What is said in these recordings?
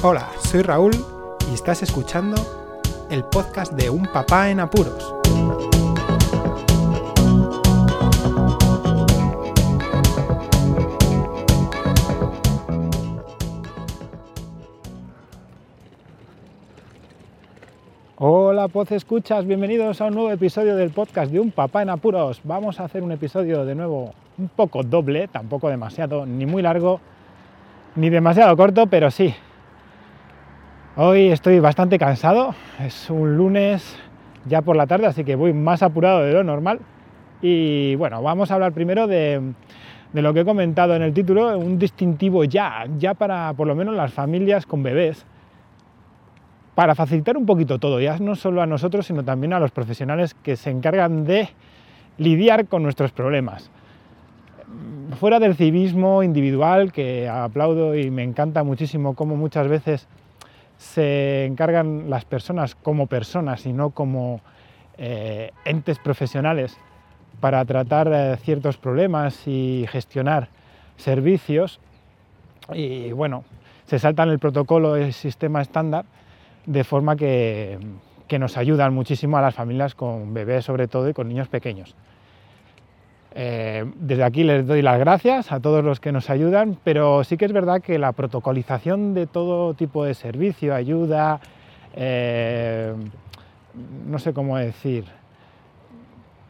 Hola, soy Raúl y estás escuchando el podcast de Un Papá en Apuros. Hola, Poz Escuchas, bienvenidos a un nuevo episodio del podcast de Un Papá en Apuros. Vamos a hacer un episodio de nuevo un poco doble, tampoco demasiado, ni muy largo, ni demasiado corto, pero sí, Hoy estoy bastante cansado, es un lunes ya por la tarde, así que voy más apurado de lo normal. Y bueno, vamos a hablar primero de, lo que he comentado en el título, un distintivo ya, ya para por lo menos las familias con bebés, para facilitar un poquito todo, ya no solo a nosotros, sino también a los profesionales que se encargan de lidiar con nuestros problemas. Fuera del civismo individual, que aplaudo y me encanta muchísimo como muchas veces se encargan las personas como personas y no como eh, entes profesionales para tratar eh, ciertos problemas y gestionar servicios. Y bueno, se saltan el protocolo, el sistema estándar, de forma que, que nos ayudan muchísimo a las familias con bebés sobre todo y con niños pequeños. Eh, desde aquí les doy las gracias a todos los que nos ayudan, pero sí que es verdad que la protocolización de todo tipo de servicio, ayuda, eh, no sé cómo decir,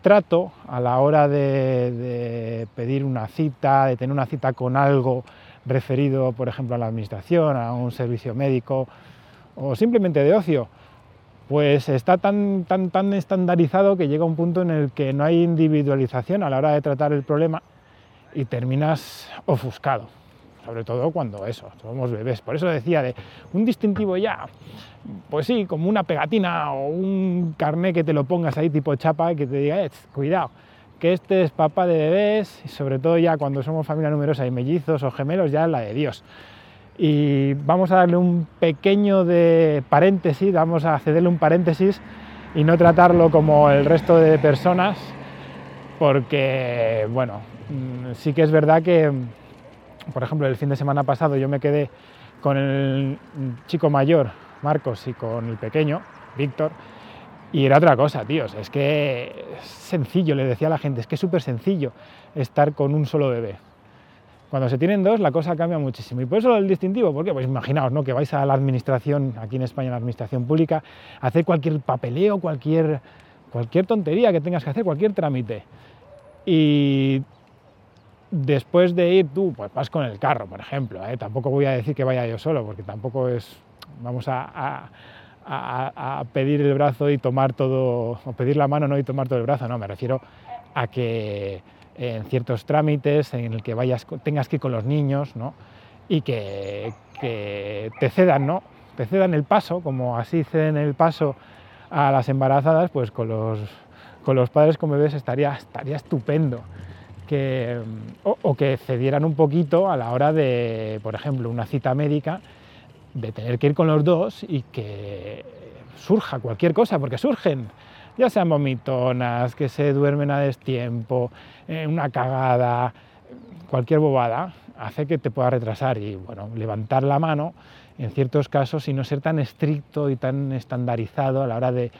trato a la hora de, pedir una cita, de tener una cita con algo referido, por ejemplo, a la administración, a un servicio médico o simplemente de ocio, pues está tan, tan, tan estandarizado que llega un punto en el que no hay individualización a la hora de tratar el problema y terminas ofuscado, sobre todo cuando eso, somos bebés. Por eso decía de un distintivo ya, pues sí, como una pegatina o un carné que te lo pongas ahí tipo chapa y que te diga, eh, cuidado, que este es papá de bebés y sobre todo ya cuando somos familia numerosa y mellizos o gemelos ya es la de Dios y vamos a darle un pequeño de paréntesis, vamos a cederle un paréntesis y no tratarlo como el resto de personas, porque, bueno, mm, sí que es verdad que, por ejemplo, el fin de semana pasado yo me quedé con el chico mayor, Marcos, y con el pequeño, Víctor, y era otra cosa, tíos, es que es sencillo, le decía a la gente, es que es súper sencillo estar con un solo bebé. Cuando se tienen dos, la cosa cambia muchísimo. Y por eso el distintivo, ¿por qué? Pues imaginaos, ¿no? Que vais a la administración, aquí en España, la administración pública, a hacer cualquier papeleo, cualquier, cualquier tontería que tengas que hacer, cualquier trámite. Y después de ir tú, pues vas con el carro, por ejemplo. ¿eh? Tampoco voy a decir que vaya yo solo, porque tampoco es. Vamos a, a, a, pedir el brazo y tomar todo, o pedir la mano no y tomar todo el brazo, no, me refiero a que en ciertos trámites en el que vayas, tengas que ir con los niños ¿no? y que, te cedan, ¿no? te cedan el paso, como así ceden el paso a las embarazadas, pues con los, con los padres con bebés estaría, estaría estupendo. Que, o, que cedieran un poquito a la hora de, por ejemplo, una cita médica, de tener que ir con los dos y que surja cualquier cosa, porque surgen ya sean vomitonas, que se duermen a destiempo, eh, una cagada, cualquier bobada, hace que te pueda retrasar y bueno, levantar la mano en ciertos casos y no ser tan estricto y tan estandarizado a la hora de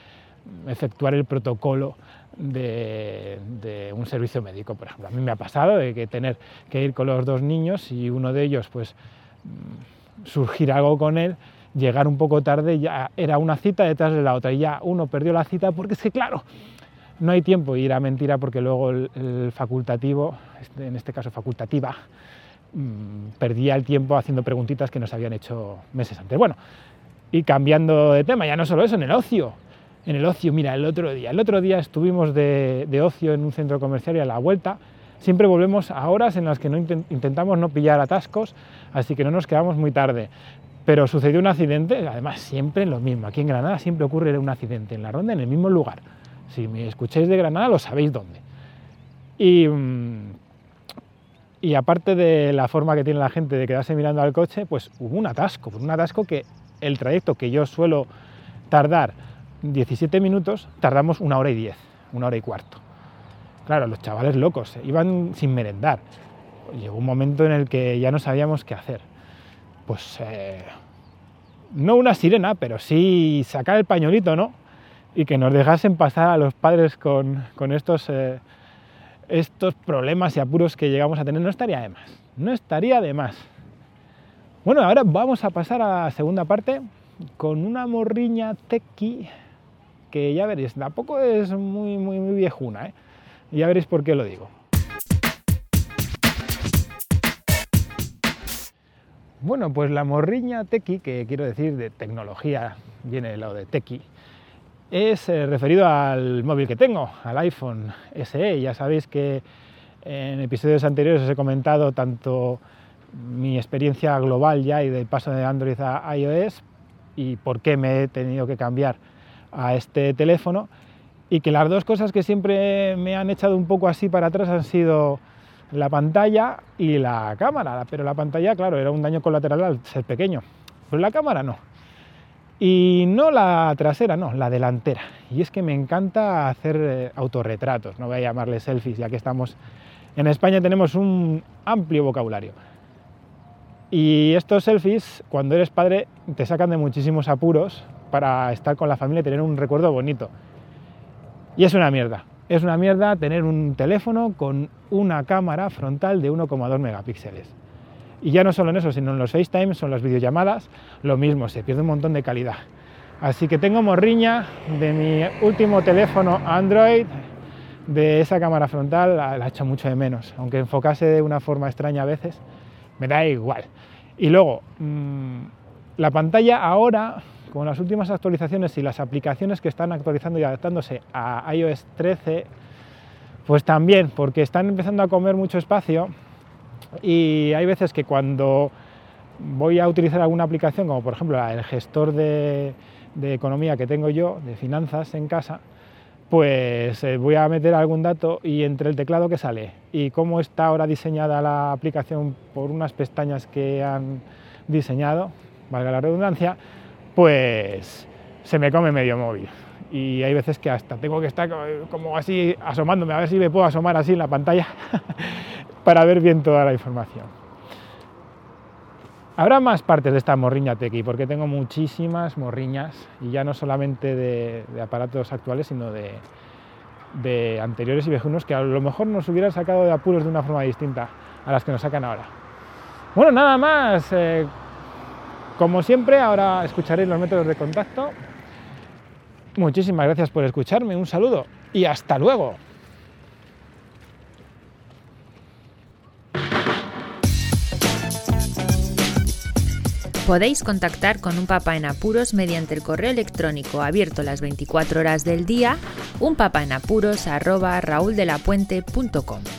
efectuar el protocolo de, un servicio médico, por ejemplo. A mí me ha pasado de que tener que ir con los dos niños y uno de ellos pues mm, surgir algo con él llegar un poco tarde ya era una cita detrás de la otra y ya uno perdió la cita porque es que claro, no hay tiempo y era mentira porque luego el, facultativo, este, en este caso facultativa, mm, perdía el tiempo haciendo preguntitas que nos habían hecho meses antes. Bueno, y cambiando de tema, ya no solo eso, en el ocio. En el ocio, mira, el otro día, el otro día estuvimos de, de ocio en un centro comercial y a la vuelta siempre volvemos a horas en las que no intentamos no pillar atascos, así que no nos quedamos muy tarde. Pero sucedió un accidente, además siempre lo mismo, aquí en Granada siempre ocurre un accidente en la ronda en el mismo lugar. Si me escucháis de Granada lo sabéis dónde. Y, mm, aparte de la forma que tiene la gente de quedarse mirando al coche, pues hubo un atasco, un atasco que el trayecto que yo suelo tardar 17 minutos, tardamos una hora y diez, una hora y cuarto. Claro, los chavales locos, iban sin merendar. Llegó un momento en el que ya no sabíamos qué hacer pues eh, no una sirena, pero sí sacar el pañuelito, ¿no? Y que nos dejasen pasar a los padres con, estos, eh, estos problemas y apuros que llegamos a tener, no estaría de más, no estaría de más. Bueno, ahora vamos a pasar a la segunda parte con una morriña tequi que ya veréis, tampoco es muy, muy, muy viejuna, ¿eh? ya veréis por qué lo digo. Bueno, pues la morriña tequi, que quiero decir de tecnología, viene lo de tequi, es eh, referido al móvil que tengo, al iPhone SE. Ya sabéis que en episodios anteriores os he comentado tanto mi experiencia global ya y del paso de Android a iOS y por qué me he tenido que cambiar a este teléfono y que las dos cosas que siempre me han echado un poco así para atrás han sido la pantalla y la cámara, pero la pantalla, claro, era un daño colateral al ser pequeño, pero la cámara no. Y no la trasera, no, la delantera. Y es que me encanta hacer eh, autorretratos, no voy a llamarle selfies, ya que estamos en España tenemos un amplio vocabulario. Y estos selfies, cuando eres padre, te sacan de muchísimos apuros para estar con la familia y tener un recuerdo bonito. Y es una mierda. Es una mierda tener un teléfono con una cámara frontal de 1,2 megapíxeles. Y ya no solo en eso, sino en los FaceTime, son las videollamadas, lo mismo, se pierde un montón de calidad. Así que tengo morriña de mi último teléfono Android, de esa cámara frontal, la, echo mucho de menos, aunque enfocase de una forma extraña a veces, me da igual. Y luego, mm, la pantalla ahora con las últimas actualizaciones y las aplicaciones que están actualizando y adaptándose a iOS 13, pues también, porque están empezando a comer mucho espacio y hay veces que cuando voy a utilizar alguna aplicación, como por ejemplo el gestor de, economía que tengo yo, de finanzas en casa, pues eh, voy a meter algún dato y entre el teclado que sale y cómo está ahora diseñada la aplicación por unas pestañas que han diseñado, valga la redundancia, pues se me come medio móvil. Y hay veces que hasta tengo que estar como así asomándome, a ver si me puedo asomar así en la pantalla para ver bien toda la información. Habrá más partes de esta morriña tequi, porque tengo muchísimas morriñas, y ya no solamente de, aparatos actuales, sino de, anteriores y viejunos que a lo mejor nos hubieran sacado de apuros de una forma distinta a las que nos sacan ahora. Bueno, nada más. Eh, como siempre, ahora escucharéis los métodos de contacto. Muchísimas gracias por escucharme, un saludo y hasta luego. Podéis contactar con un papá en apuros mediante el correo electrónico abierto las 24 horas del día, unpapaenapuros@rauldelapuente.com.